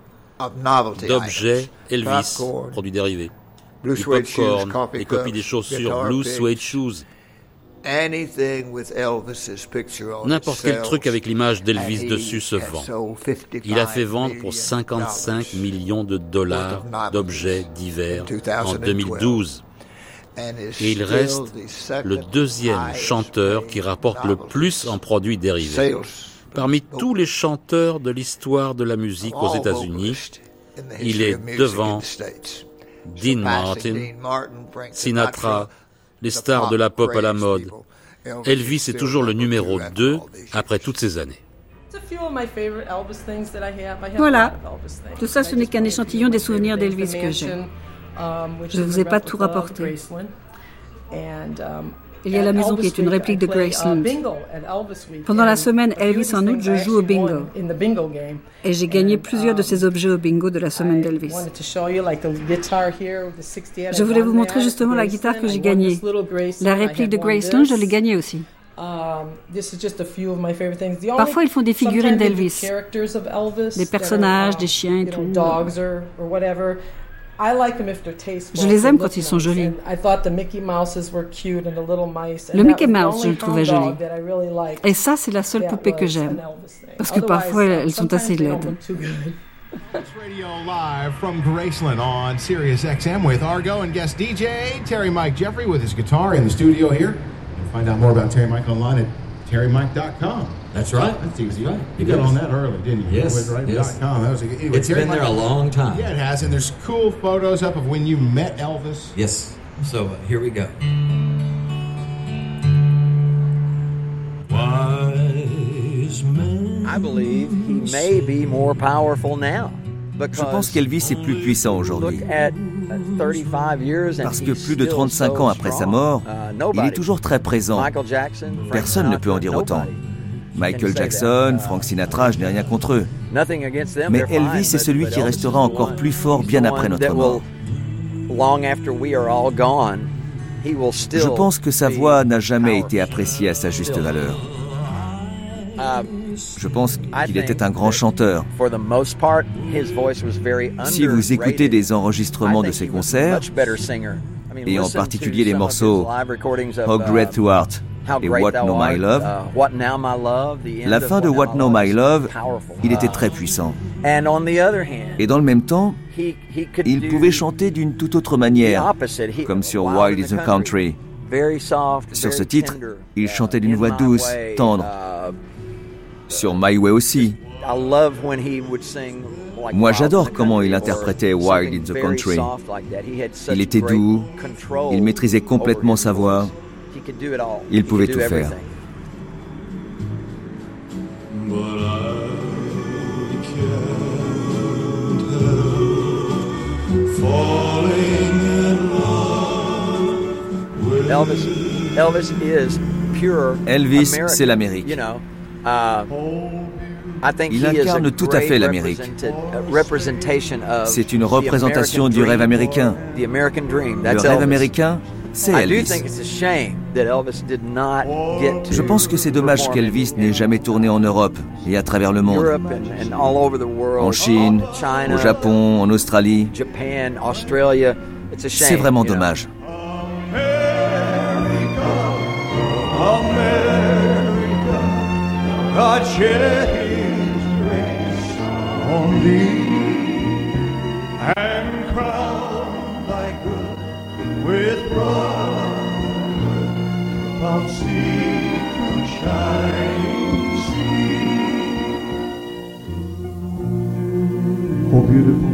d'objets Elvis, produits dérivés. Du popcorn, des copies des chaussures Blue Suede Shoes. N'importe quel truc avec l'image d'Elvis dessus se vend. Il a fait vendre pour 55 millions de dollars d'objets divers en 2012 et il reste le deuxième chanteur qui rapporte le plus en produits dérivés. Parmi tous les chanteurs de l'histoire de la musique aux États-Unis, il est devant Dean Martin, Sinatra, les stars de la pop à la mode. Elvis est toujours le numéro 2 après toutes ces années. Voilà, tout ça ce n'est qu'un échantillon des souvenirs d'Elvis que j'ai. Um, Je ne vous ai pas tout rapporté. Um, Il y a la maison qui est une réplique de uh, Graceland. Pendant la semaine Elvis en août, je joue au bingo. Et j'ai gagné plusieurs de uh, ces objets au bingo de la semaine d'Elvis. Je voulais vous montrer justement la guitare que j'ai gagnée. La réplique de Graceland, je l'ai gagnée aussi. Um, Parfois, ils font des figurines d'Elvis, des personnages, des chiens et tout. Je les aime quand ils sont jolis. Le Mickey Mouse, je le trouvais joli. Et ça, c'est la seule poupée que j'aime. Parce que parfois, elles sont assez laides. Radio live from Graceland on Sirius XM with Argo and guest DJ Terry Mike Jeffrey with his guitar in the studio here. You can find out more about Terry Mike online at terrymike.com. That's right. That's easy. Right? You got on that early, didn't you? Yes. Right, yes. .com. That was a, anyway, it's been there a long time. Yeah, it has. And there's cool photos up of when you met Elvis. Yes. So uh, here we go. I believe he may be more powerful now. Je pense qu'Elvis est plus puissant aujourd'hui. Parce que plus de 35 ans après sa mort, uh, il est toujours très présent. Personne ne peut en dire autant. Michael Jackson, Frank Sinatra, je n'ai rien contre eux. Mais Elvis est celui qui restera encore plus fort bien après notre mort. Je pense que sa voix n'a jamais été appréciée à sa juste valeur. Uh, je pense qu'il était un grand chanteur. Si vous écoutez des enregistrements de ses concerts, et en particulier les morceaux How Great to Heart et What Know My Love, uh, la fin de What Know My Love, il était très puissant. Et dans le même temps, il pouvait chanter d'une toute autre manière, comme sur Wild is the Country. Sur ce titre, il chantait d'une voix douce, tendre. Uh, sur My Way aussi. Moi, j'adore comment il interprétait Wild in the Country. Il était doux, il maîtrisait complètement sa voix, il pouvait tout faire. Elvis, c'est l'Amérique. Il incarne tout à fait l'Amérique. C'est une représentation du rêve américain. Le rêve américain, c'est Elvis. Je pense que c'est dommage qu'Elvis n'ait jamais tourné en Europe et à travers le monde. En Chine, au Japon, en Australie. C'est vraiment dommage. Oh, beautiful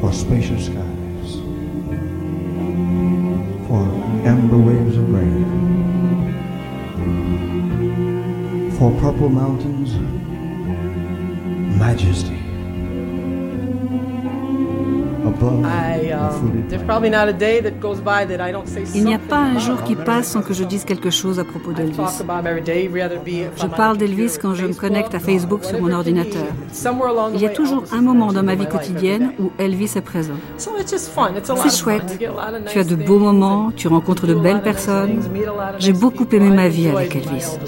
for spacious skies, for amber waves of rain, for purple mountains, majesty. Il n'y a pas un jour qui passe sans que je dise quelque chose à propos d'Elvis. Je parle d'Elvis quand je me connecte à Facebook sur mon ordinateur. Il y a toujours un moment dans ma vie quotidienne où Elvis est présent. C'est chouette. Tu as de beaux moments, tu rencontres de belles personnes. J'ai beaucoup aimé ma vie avec Elvis.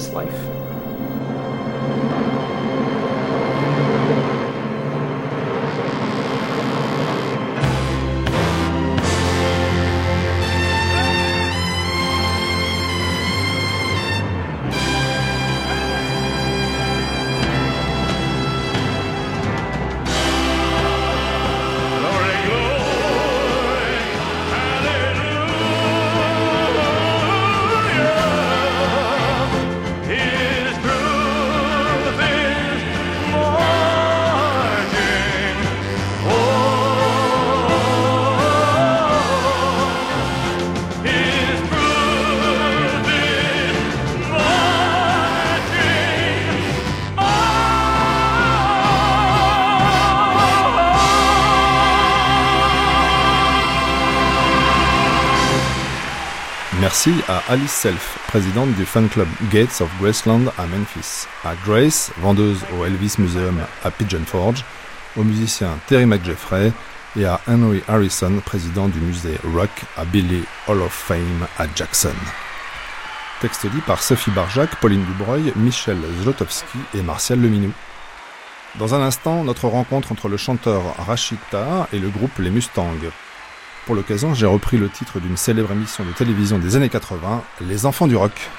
À Alice Self, présidente du fan club Gates of Graceland à Memphis, à Grace, vendeuse au Elvis Museum à Pigeon Forge, au musicien Terry McJeffrey et à Henry Harrison, président du musée Rock à Billy Hall of Fame à Jackson. Texte dit par Sophie Barjac, Pauline Dubreuil, Michel Zlotowski et Martial Leminou. Dans un instant, notre rencontre entre le chanteur Rachita et le groupe Les Mustangs, pour l'occasion, j'ai repris le titre d'une célèbre émission de télévision des années 80, Les Enfants du Rock.